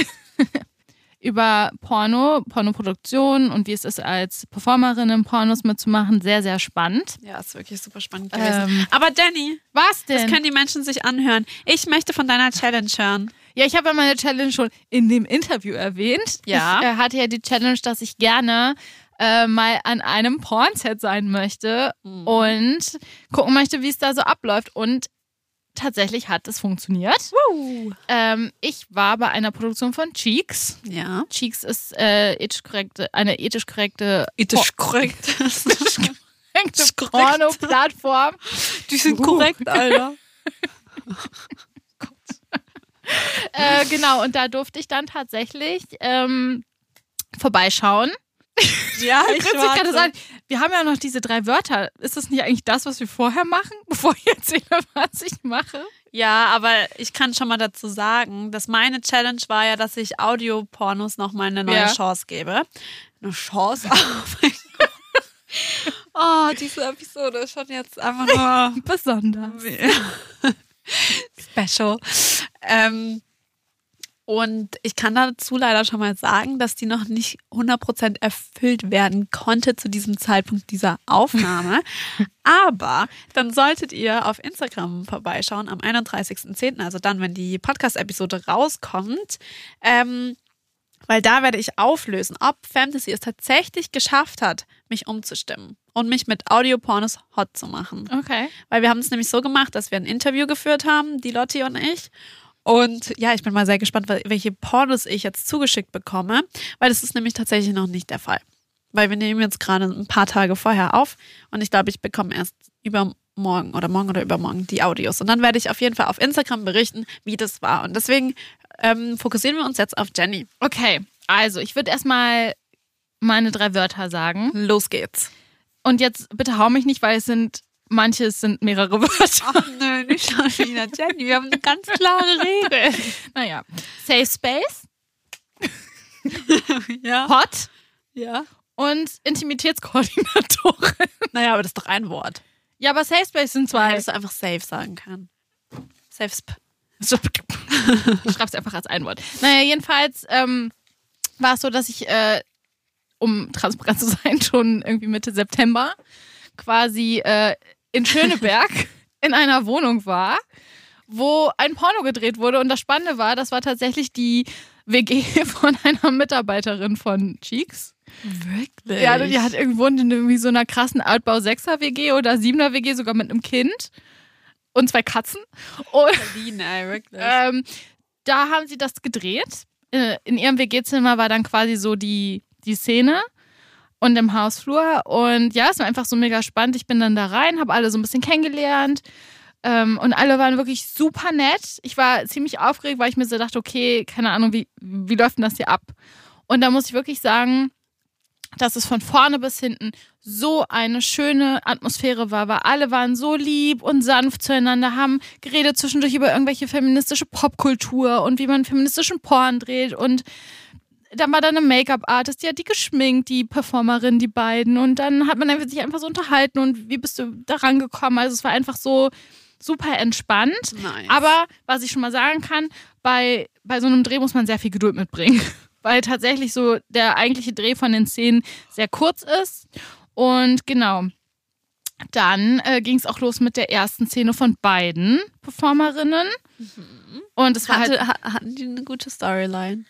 Über Porno, Pornoproduktion und wie es ist, als Performerin in Pornos mitzumachen. Sehr, sehr spannend. Ja, ist wirklich super spannend gewesen. Ähm, Aber Jenny, Was das denn? können die Menschen sich anhören. Ich möchte von deiner Challenge hören. ja, ich habe ja meine Challenge schon in dem Interview erwähnt. Ja. Ich äh, hatte ja die Challenge, dass ich gerne äh, mal an einem Pornset sein möchte Mhm. und gucken möchte, wie es da so abläuft. Und tatsächlich hat es funktioniert. Ähm, ich war bei einer Produktion von Cheeks. Ja. Cheeks ist äh, ethisch korrekte, eine ethisch korrekte Ethisch korrekt. korrekte korrekt. Porno-Plattform. Die sind Uh. korrekt, Alter. Äh, genau, und da durfte ich dann tatsächlich ähm, vorbeischauen. Ja, ich gerade sagen, wir haben ja noch diese drei Wörter. Ist das nicht eigentlich das, was wir vorher machen, bevor ich erzähle, was ich mache? Ja, aber ich kann schon mal dazu sagen, dass meine Challenge war ja, dass ich Audiopornos noch mal eine neue Ja. Chance gebe. Eine Chance? Oh. Oh, diese Episode ist schon jetzt einfach nur Besonders. special. Ähm, und ich kann dazu leider schon mal sagen, dass die noch nicht 100% erfüllt werden konnte zu diesem Zeitpunkt dieser Aufnahme. Aber dann solltet ihr auf Instagram vorbeischauen am 31.10., also dann, wenn die Podcast-Episode rauskommt. Ähm, weil da werde ich auflösen, ob Fantasy es tatsächlich geschafft hat, mich umzustimmen und mich mit Audiopornos hot zu machen. Okay. Weil wir haben es nämlich so gemacht, dass wir ein Interview geführt haben, die Lotti und ich. Und ja, ich bin mal sehr gespannt, wel- welche Pornos ich jetzt zugeschickt bekomme, weil das ist nämlich tatsächlich noch nicht der Fall. Weil wir nehmen jetzt gerade ein paar Tage vorher auf und ich glaube, ich bekomme erst übermorgen oder morgen oder übermorgen die Audios. Und dann werde ich auf jeden Fall auf Instagram berichten, wie das war. Und deswegen ähm, fokussieren wir uns jetzt auf Jenny. Okay, also ich würde erstmal meine drei Wörter sagen. Los geht's. Und jetzt bitte hau mich nicht, weil es sind, manche es sind mehrere Wörter. Ach nö, nicht schon wieder Jenny. Wir haben eine ganz klare Regel. Naja. Safe Space. Ja. Hot Ja. und Intimitätskoordinatorin. Naja, aber das ist doch ein Wort. Ja, aber Safe Space sind Weil zwei. hättest du einfach safe sagen können. Safe Sp. Ich schreib's einfach als ein Wort. Naja, jedenfalls ähm, war es so, dass ich, äh, um transparent zu sein, schon irgendwie Mitte September quasi äh, in Schöneberg in einer Wohnung war, wo ein Porno gedreht wurde. Und das Spannende war, das war tatsächlich die WG von einer Mitarbeiterin von Cheeks. Wirklich? Ja, die hat irgendwo in irgendwie so einer krassen Altbau 6er WG oder 7er WG, sogar mit einem Kind und zwei Katzen. Und Berlin, ey, wirklich. ähm, da haben sie das gedreht. Äh, In ihrem WG-Zimmer war dann quasi so die, die Szene und im Hausflur. Und ja, es war einfach so mega spannend. Ich bin dann da rein, habe alle so ein bisschen kennengelernt. Ähm, und alle waren wirklich super nett. Ich war ziemlich aufgeregt, weil ich mir so dachte, okay, keine Ahnung, wie, wie läuft denn das hier ab? Und da muss ich wirklich sagen, dass es von vorne bis hinten so eine schöne Atmosphäre war, weil alle waren so lieb und sanft zueinander, haben geredet zwischendurch über irgendwelche feministische Popkultur und wie man feministischen Porn dreht und dann war da eine Make-up-Artist, die hat die geschminkt, die Performerin, die beiden und dann hat man einfach sich einfach so unterhalten und wie bist du da rangekommen? Also es war einfach so super entspannt. Nice. Aber was ich schon mal sagen kann, bei, bei so einem Dreh muss man sehr viel Geduld mitbringen. Weil tatsächlich so der eigentliche Dreh von den Szenen sehr kurz ist. Und genau. Dann äh, ging es auch los mit der ersten Szene von beiden Performerinnen. Und es war halt. Hatte, ha- hatten die eine gute Storyline?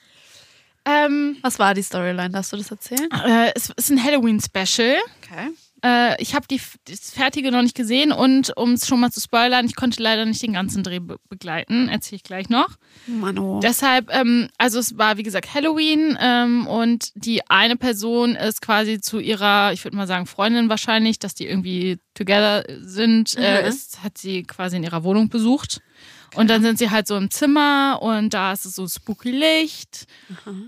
Ähm, Was war die Storyline? Darfst du das erzählen? äh, es ist ein Halloween-Special. Okay. Äh, ich habe die das Fertige noch nicht gesehen und um es schon mal zu spoilern, ich konnte leider nicht den ganzen Dreh be begleiten. Erzähle ich gleich noch. Mano. Deshalb, ähm, also es war wie gesagt Halloween ähm, und die eine Person ist quasi zu ihrer, ich würde mal sagen Freundin wahrscheinlich, dass die irgendwie together sind, äh, Mhm. ist, hat sie quasi in ihrer Wohnung besucht. Und dann sind sie halt so im Zimmer und da ist es so spooky Licht.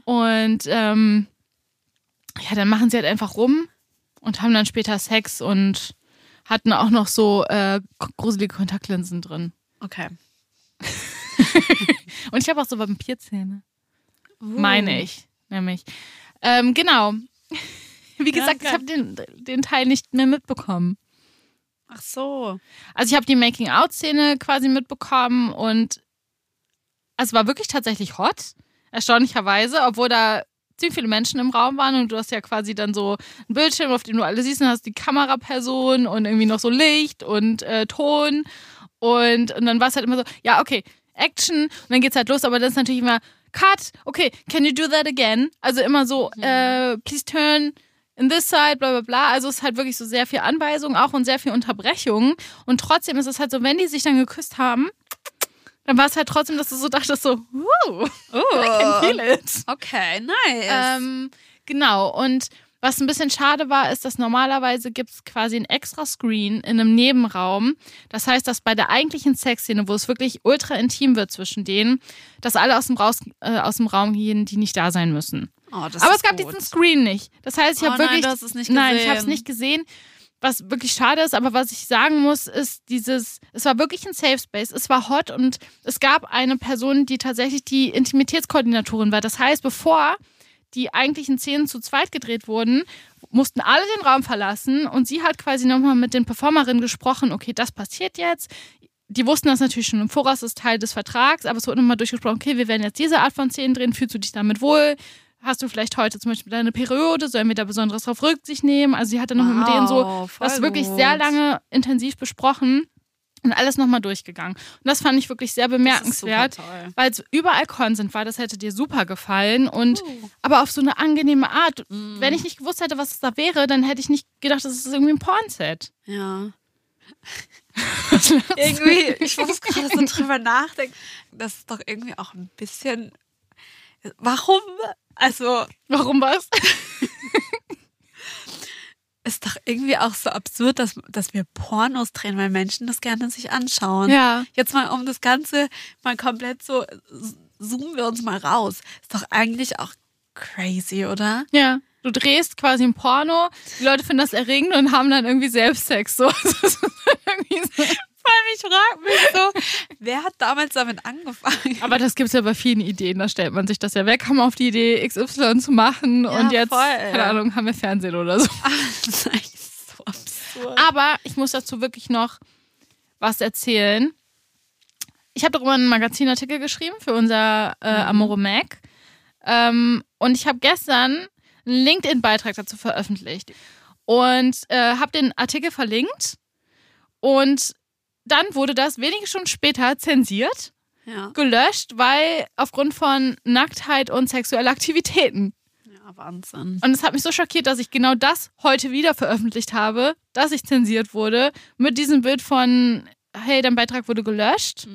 Und ähm, ja, dann machen sie halt einfach rum und haben dann später Sex und hatten auch noch so äh, gruselige Kontaktlinsen drin. Okay. Und ich habe auch so Vampirzähne. Uh. Meine ich, nämlich. Ähm, genau. Wie Ja, gesagt, ich geil. habe den, den Teil nicht mehr mitbekommen. Ach so. Also ich habe die Making-out-Szene quasi mitbekommen und es war wirklich tatsächlich hot, erstaunlicherweise, obwohl da ziemlich viele Menschen im Raum waren und du hast ja quasi dann so einen Bildschirm, auf dem du alle siehst und hast die Kameraperson und irgendwie noch so Licht und äh, Ton und, und dann war es halt immer so, ja, okay, Action und dann geht's halt los, aber dann ist natürlich immer Cut, okay, can you do that again? Also immer so, äh, please turn in this side, bla bla bla. Also es ist halt wirklich so sehr viel Anweisung auch und sehr viel Unterbrechung. Und trotzdem ist es halt so, wenn die sich dann geküsst haben, dann war es halt trotzdem, dass du so dachtest, so, wow, I can feel it. Okay, nice. Ähm, genau. Und was ein bisschen schade war, ist, dass normalerweise gibt es quasi ein extra Screen in einem Nebenraum. Das heißt, dass bei der eigentlichen Sexszene, wo es wirklich ultra intim wird zwischen denen, dass alle aus dem, Raus, äh, aus dem Raum gehen, die nicht da sein müssen. oh, das Aber es gab gut. diesen Screen nicht. Das heißt, ich Oh habe wirklich. Nein, ich habe es nicht gesehen. Was wirklich schade ist, aber was ich sagen muss, ist dieses, es war wirklich ein Safe Space, es war hot und es gab eine Person, die tatsächlich die Intimitätskoordinatorin war. Das heißt, bevor die eigentlichen Szenen zu zweit gedreht wurden, mussten alle den Raum verlassen und sie hat quasi nochmal mit den Performerinnen gesprochen, okay, das passiert jetzt. Die wussten das natürlich schon im Voraus, das ist Teil des Vertrags, aber es wurde nochmal durchgesprochen, okay, wir werden jetzt diese Art von Szenen drehen, fühlst du dich damit wohl? Hast du vielleicht heute zum Beispiel deine Periode? Sollen wir da besonderes drauf Rücksicht nehmen? Also sie hat dann nochmal mit denen so Wow, das wirklich gut. sehr lange intensiv besprochen und alles nochmal durchgegangen. Und das fand ich wirklich sehr bemerkenswert, weil es überall Consent war. Das hätte dir super gefallen und Uh. aber auf so eine angenehme Art. Mm. Wenn ich nicht gewusst hätte, was es da wäre, dann hätte ich nicht gedacht, das ist irgendwie ein Pornset. Ja. irgendwie, ich muss gerade so drüber nachdenken. Das ist doch irgendwie auch ein bisschen. Warum? Also, Warum was? ist doch irgendwie auch so absurd, dass, dass wir Pornos drehen, weil Menschen das gerne sich anschauen. Ja. Jetzt mal um das Ganze mal komplett so, zoomen wir uns mal raus. Ist doch eigentlich auch crazy, oder? Ja. Du drehst quasi ein Porno, die Leute finden das erregend und haben dann irgendwie selbst Sex. So. Das ist irgendwie so. Ich frage mich so, wer hat damals damit angefangen? Aber das gibt es ja bei vielen Ideen. Da stellt man sich das ja. Wer kam auf die Idee, XY zu machen? Ja, und jetzt, voll, keine. Ahnung, haben wir Fernsehen oder so. Das ist so absurd. Aber ich muss dazu wirklich noch was erzählen. Ich habe darüber einen Magazinartikel geschrieben für unser äh, Amore Mac. Ähm, und ich habe gestern einen LinkedIn-Beitrag dazu veröffentlicht. Und äh, habe den Artikel verlinkt. Und dann wurde das wenige Stunden später zensiert, Ja. gelöscht, weil aufgrund von Nacktheit und sexueller Aktivitäten. ja, Wahnsinn. Und es hat mich so schockiert, dass ich genau das heute wieder veröffentlicht habe, dass ich zensiert wurde, mit diesem Bild von, hey, dein Beitrag wurde gelöscht.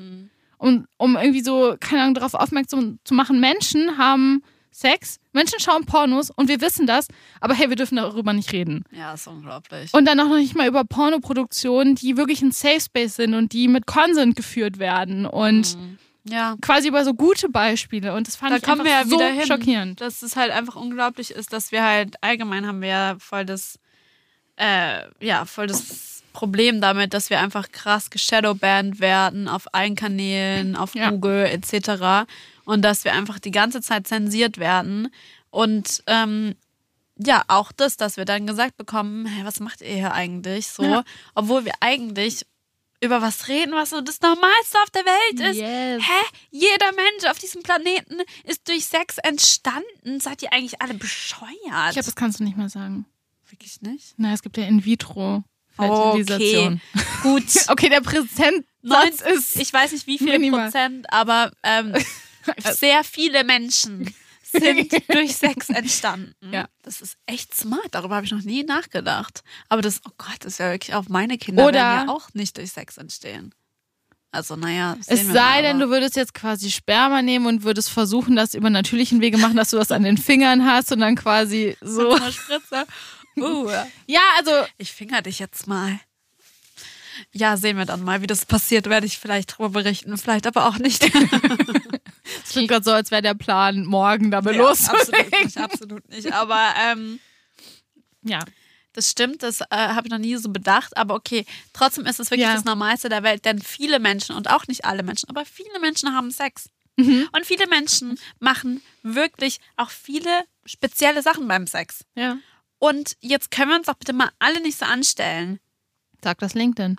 Und um irgendwie so, keine Ahnung, darauf aufmerksam zu machen, Menschen haben Sex, Menschen schauen Pornos und wir wissen das, aber hey, wir dürfen darüber nicht reden. Ja, ist unglaublich. Und dann auch noch nicht mal über Pornoproduktionen, die wirklich ein Safe Space sind und die mit Consent geführt werden und ja. quasi über so gute Beispiele. Und das fand Da ich kommen einfach wir ja so wieder hin. schockierend. Dass es halt einfach unglaublich ist, dass wir halt allgemein haben wir ja voll das, äh, ja, voll das Problem damit, dass wir einfach krass geshadowbanned werden auf allen Kanälen, auf Ja. Google etc. Und dass wir einfach die ganze Zeit zensiert werden. Und ähm, ja, auch das, dass wir dann gesagt bekommen, hey, was macht ihr hier eigentlich so? Ja. Obwohl wir eigentlich über was reden, was so das Normalste auf der Welt ist. Yes. Hä? Jeder Mensch auf diesem Planeten ist durch Sex entstanden. Seid ihr eigentlich alle bescheuert? Ich glaube, das kannst du nicht mehr sagen. wirklich nicht. Na, es gibt ja in vitro Okay, Fertilisation. gut. Okay, der Präsentsatz 90, ist. ich weiß nicht wie viele minimal. Prozent, aber ähm, sehr viele Menschen sind durch Sex entstanden. Ja. Das ist echt smart. Darüber habe ich noch nie nachgedacht. Aber das, oh Gott, das ist ja wirklich auch meine Kinder Oder- werden ja auch nicht durch Sex entstehen. Also, naja. es sei denn, du würdest jetzt quasi Sperma nehmen und würdest versuchen, das über natürlichen Wege machen, dass du das an den Fingern hast und dann quasi so. Eine Spritze. Uh. Ja, also Ich finger dich jetzt mal. Ja, sehen wir dann mal, wie das passiert, werde ich vielleicht darüber berichten, vielleicht aber auch nicht. es klingt gerade so, als wäre der Plan, morgen damit Ja, los. absolut nicht, absolut nicht. Aber ähm, Ja. das stimmt, das äh, habe ich noch nie so bedacht. Aber okay, trotzdem ist es wirklich Ja. das Normalste der Welt, denn viele Menschen und auch nicht alle Menschen, aber viele Menschen haben Sex. Mhm. Und viele Menschen machen wirklich auch viele spezielle Sachen beim Sex. Ja. Und jetzt können wir uns doch bitte mal alle nicht so anstellen. Sag das LinkedIn.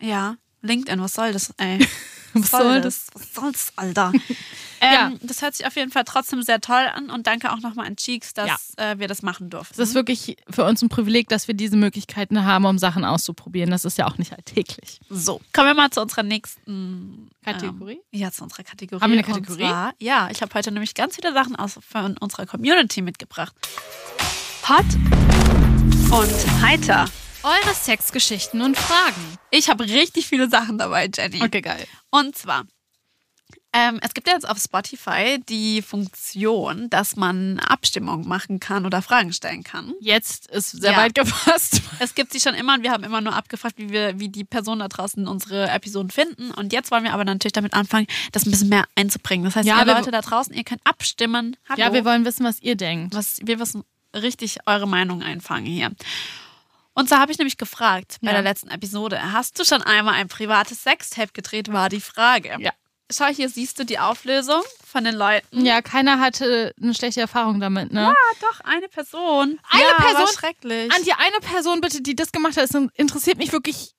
Ja, LinkedIn, was soll das, ey? Was soll das? Was soll's, Alter? ähm, Das hört sich auf jeden Fall trotzdem sehr toll an und danke auch nochmal an Cheeks, dass äh, wir das machen durften. Es ist wirklich für uns ein Privileg, dass wir diese Möglichkeiten haben, um Sachen auszuprobieren. Das ist ja auch nicht alltäglich. so. Kommen wir mal zu unserer nächsten Kategorie? Ähm, ja, zu unserer Kategorie. Haben wir eine Kategorie? Zwar, ja, ich habe heute nämlich ganz viele Sachen aus von unserer Community mitgebracht. Hot und heiter. Eure Sexgeschichten und Fragen. Ich habe richtig viele Sachen dabei, Jenny. geil. Und zwar, ähm, es gibt ja jetzt auf Spotify die Funktion, dass man Abstimmungen machen kann oder Fragen stellen kann. Jetzt ist sehr Ja. weit gefasst. Es gibt sie schon immer und wir haben immer nur abgefragt, wie wir, wie die Personen da draußen unsere Episoden finden. Und jetzt wollen wir aber natürlich damit anfangen, das ein bisschen mehr einzubringen. Das heißt, Ja, ihr Leute da draußen, ihr könnt abstimmen. Hallo. Ja, wir wollen wissen, was ihr denkt. was, wir müssen richtig eure Meinung einfangen hier. Und so habe ich nämlich gefragt bei Ja. der letzten Episode, hast du schon einmal ein privates Sextape gedreht, war die Frage. Ja. Schau, hier siehst du die Auflösung von den Leuten. Ja, keiner hatte eine schlechte Erfahrung damit, ne? Ah, doch, eine Person. Eine ja, Person? War schrecklich. An die eine Person bitte, die das gemacht hat, es interessiert mich wirklich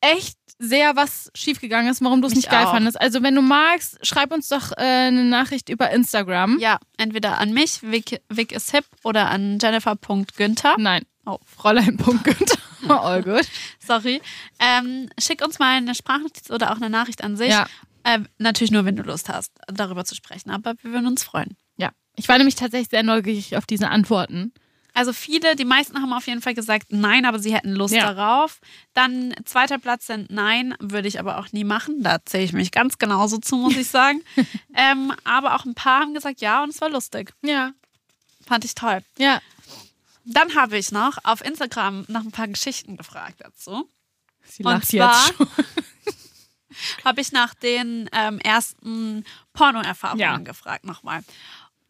echt sehr, was schiefgegangen ist, warum du es nicht geil auch. fandest. Also, wenn du magst, schreib uns doch äh, eine Nachricht über Instagram. ja, entweder an mich, Vic, Vic is hip, oder an jennifer.günther. Nein. Oh, Fräulein.günther. All good. Sorry. Ähm, schick uns mal eine Sprachnotiz oder auch eine Nachricht an sich. Ja. Ähm, natürlich nur, wenn du Lust hast, darüber zu sprechen. Aber wir würden uns freuen. Ja. Ich war nämlich tatsächlich sehr neugierig auf diese Antworten. Also viele, die meisten haben auf jeden Fall gesagt nein, aber sie hätten Lust Ja. darauf. Dann zweiter Platz sind nein, würde ich aber auch nie machen. Da zähle ich mich ganz genauso zu, muss ich sagen. ähm, aber auch ein paar haben gesagt ja und es war lustig. Ja. Fand ich toll. Ja. Dann habe ich noch auf Instagram nach ein paar Geschichten gefragt dazu. Sie Und lacht zwar jetzt schon. habe ich nach den ähm, ersten Porno-Erfahrungen Ja. gefragt nochmal.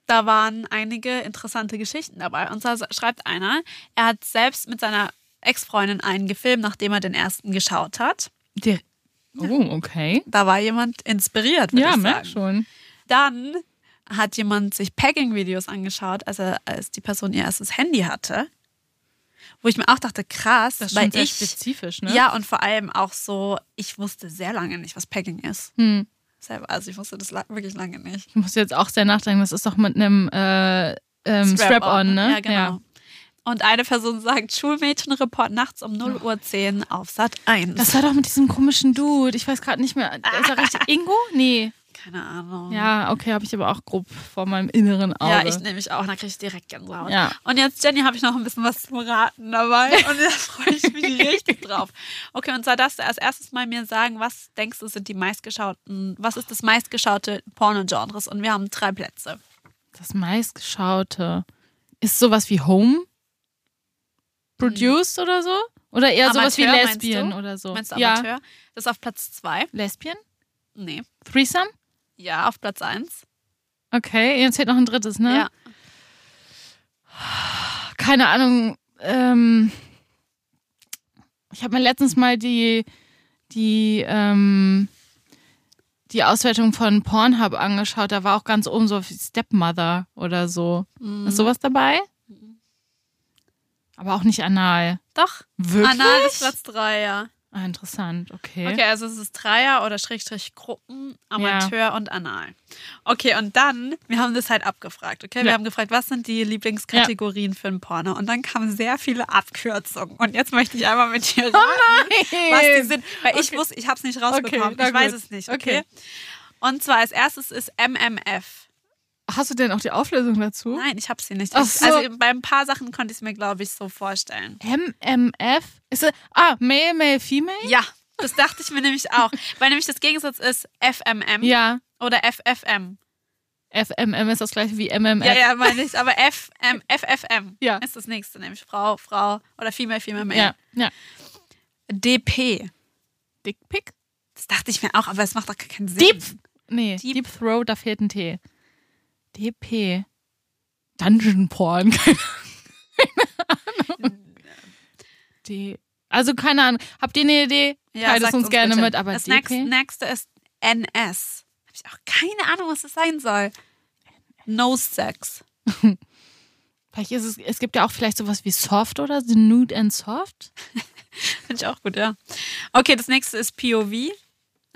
Da waren einige interessante Geschichten dabei. Und zwar schreibt einer, er hat selbst mit seiner Ex-Freundin einen gefilmt, nachdem er den ersten geschaut hat. Die, Oh, okay. Da war jemand inspiriert, würde Ja, ich merk sagen. schon. Dann hat jemand sich Pegging-Videos angeschaut, als, er, als die Person ihr erstes Handy hatte. Wo ich mir auch dachte, krass, Das ist weil ich. spezifisch, ne? Ja, und vor allem auch so, ich wusste sehr lange nicht, was Pegging ist. Hm. Also ich wusste das wirklich lange nicht. Ich muss jetzt auch sehr nachdenken, das ist doch mit einem äh, ähm, Strap-on, ne? Ja, genau. Und eine Person sagt, Schulmädchenreport nachts um 0 Uhr 10 auf Sat 1. Das war doch mit diesem komischen Dude. Ich weiß gerade nicht mehr. Ist er richtig Ingo? Nee. Keine Ahnung. Ja, okay, habe ich aber auch grob vor meinem inneren Auge. Ja, ich nehme mich auch, da kriege ich direkt Gänsehaut. Ja. Und jetzt, Jenny, habe ich noch ein bisschen was zum Raten dabei und da freue ich mich richtig drauf. Okay, und zwar darfst du als erstes mal mir sagen, was denkst du sind die meistgeschauten, was ist das meistgeschaute Porno-Genres? Und wir haben drei Plätze. Das meistgeschaute ist sowas wie Home produced oder so? Oder eher sowas wie Amateur, Lesbian oder so? Meinst du ja. Amateur? Das ist auf Platz zwei. Lesbian? Nee. Threesome? Ja, auf Platz eins. Okay, jetzt fehlt noch ein drittes, ne? Ja. Keine Ahnung. Ähm, ich habe mir letztens mal die, die, ähm, die Auswertung von Pornhub angeschaut. Da war auch ganz oben so wie Stepmother oder so. Mhm. Ist sowas dabei? Aber auch nicht anal. Doch. Wirklich? Anal ist Platz drei, ja. Ah, interessant, okay. Okay, also es ist Dreier oder Schrägstrich Gruppen, Amateur und Anal. Okay, und dann, wir haben das halt abgefragt, okay? Wir Ja. haben gefragt, was sind die Lieblingskategorien für ein Porno? Und dann kamen sehr viele Abkürzungen. Und jetzt möchte ich einmal mit dir raten, was die sind. Weil ich Okay. wusste, ich habe es nicht rausbekommen. Okay, ich weiß gut. es nicht, Okay. okay? Und zwar als erstes ist MMF. Hast du denn auch die Auflösung dazu? Nein, ich habe sie nicht. Ach so. Also bei ein paar Sachen konnte ich es mir, glaube ich, so vorstellen. MMF? Ist es, ah, Male, Male, Female? Ja, das dachte ich mir nämlich auch. Weil nämlich das Gegensatz ist FMM Ja. oder FFM. FMM ist das gleiche wie MMF. Ja, ja, meine ich. Aber FM, FFM Ja. ist das nächste, nämlich Frau, Frau oder Female, Female, Male. ja. ja. DP. Dickpick? Das dachte ich mir auch, aber es macht doch keinen Sinn. Deep. Nee, Deep. Deep, Throat, da fehlt ein T. DP. Dungeon Porn. Keine Ahnung. D. Also keine Ahnung. Habt ihr eine Idee? Teilt es sagt uns gerne bitte. mit, aber Das DP? nächste, ist NS. Habe ich auch keine Ahnung, was das sein soll. No Sex. Vielleicht ist es, es gibt ja auch vielleicht sowas wie Soft oder so Nude and Soft. Finde ich auch gut, ja. Okay, das nächste ist POV.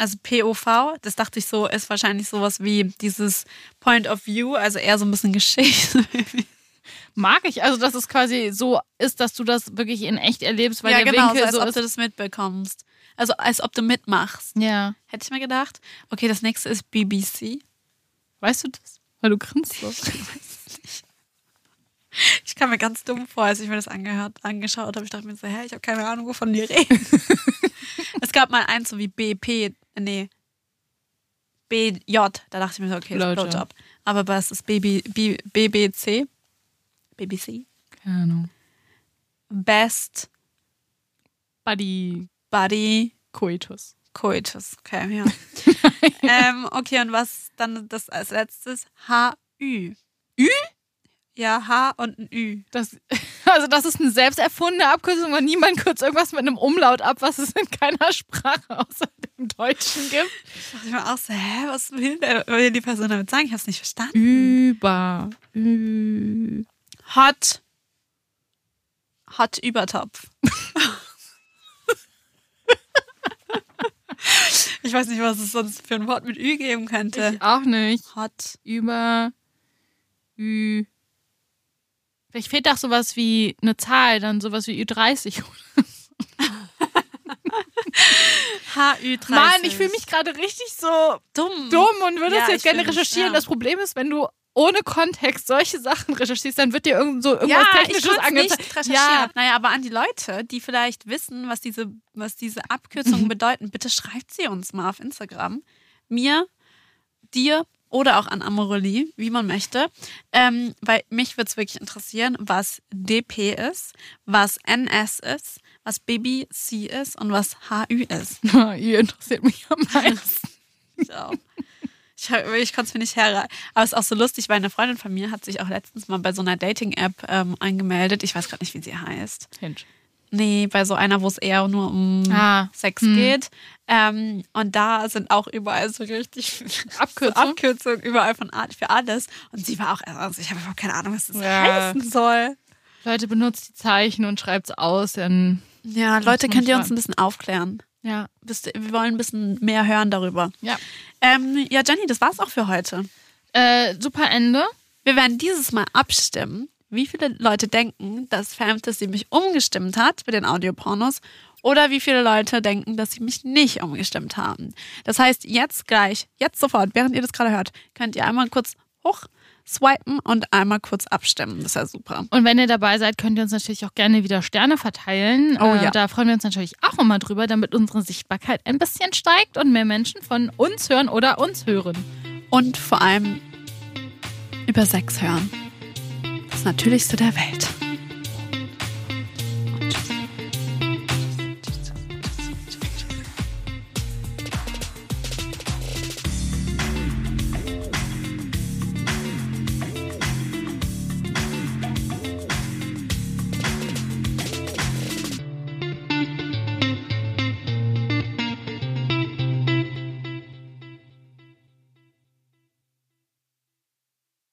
Also POV, das dachte ich so, ist wahrscheinlich sowas wie dieses Point of View, also eher so ein bisschen Geschichte. Mag ich. Also, dass es quasi so ist, dass du das wirklich in echt erlebst, weil ja, der genau, so Winkel als so ob ist. du das mitbekommst. Also als ob du mitmachst. ja. Hätte ich mir gedacht. Okay, das nächste ist BBC. Weißt du das? Weil du grinst so. Ich kam mir ganz dumm vor, als ich mir das angehört, angeschaut habe. Ich dachte mir so, hä, ich habe keine Ahnung, wovon die reden. es gab mal eins so wie BP, nee, BJ. Da dachte ich mir so, okay, ist Blowjob. Blowjob. Aber was ist BB, B, BBC? BBC? Keine Ahnung. Best Buddy Buddy Coitus. Coitus. Okay, ja. ähm, okay, und was dann das als letztes? HÜ. Ü? Ja, H und ein Ü. Das, also das ist eine selbst erfundene Abkürzung, weil niemand kürzt irgendwas mit einem Umlaut ab, was es in keiner Sprache außer dem Deutschen gibt. Dachte ich mir auch so, hä, was will, der, will die Person damit sagen? Ich habe es nicht verstanden. Über. Ü. Hot. Hot Übertopf. ich weiß nicht, was es sonst für ein Wort mit Ü geben könnte. Ich auch nicht. Hot. Über. Ü. Vielleicht fehlt auch sowas wie eine Zahl, dann sowas wie Ü30. HÜ30. Mann, ich fühle mich gerade richtig so dumm. dumm und würde Ja, es jetzt gerne recherchieren. ja. Das Problem ist, wenn du ohne Kontext solche Sachen recherchierst, dann wird dir irgend so irgendwas ja, Technisches angezeigt. Ja, Naja, aber an die Leute, die vielleicht wissen, was diese, was diese Abkürzungen bedeuten, bitte schreibt sie uns mal auf Instagram. Mir, dir oder auch an Amorelie, wie man möchte. Ähm, weil mich würde es wirklich interessieren, was DP ist, was NS ist, was BBC ist und was HÜ ist. Ihr interessiert mich am meisten. Ich auch. Ich, ich konnte es mir nicht her. Aber es ist auch so lustig, weil eine Freundin von mir hat sich auch letztens mal bei so einer Dating-App ähm, angemeldet. Ich weiß gerade nicht, wie sie heißt. Hinge. Nee, bei so einer, wo es eher nur um Ah, Sex hm. geht. Ähm, und da sind auch überall so richtig Abkürzung? so Abkürzungen überall von Art für alles. Und sie war auch, also ich habe überhaupt keine Ahnung, was das Ja. heißen soll. Leute, benutzt die Zeichen und schreibt's aus, dann Ja, Leute, könnt ihr uns ein bisschen aufklären? ja. Wir wollen ein bisschen mehr hören darüber. Ja. Ähm, ja, Jenny, das war's auch für heute. Äh, super Ende. Wir werden dieses Mal abstimmen, wie viele Leute denken, dass Fantasy mich umgestimmt hat für den Audiopornos oder wie viele Leute denken, dass sie mich nicht umgestimmt haben. Das heißt, jetzt gleich, jetzt sofort, während ihr das gerade hört, könnt ihr einmal kurz hoch swipen und einmal kurz abstimmen. Das ist ja super. Und wenn ihr dabei seid, könnt ihr uns natürlich auch gerne wieder Sterne verteilen. Oh äh, ja. Da freuen wir uns natürlich auch immer drüber, damit unsere Sichtbarkeit ein bisschen steigt und mehr Menschen von uns hören oder uns hören. Und vor allem über Sex hören. Das Natürlichste der Welt.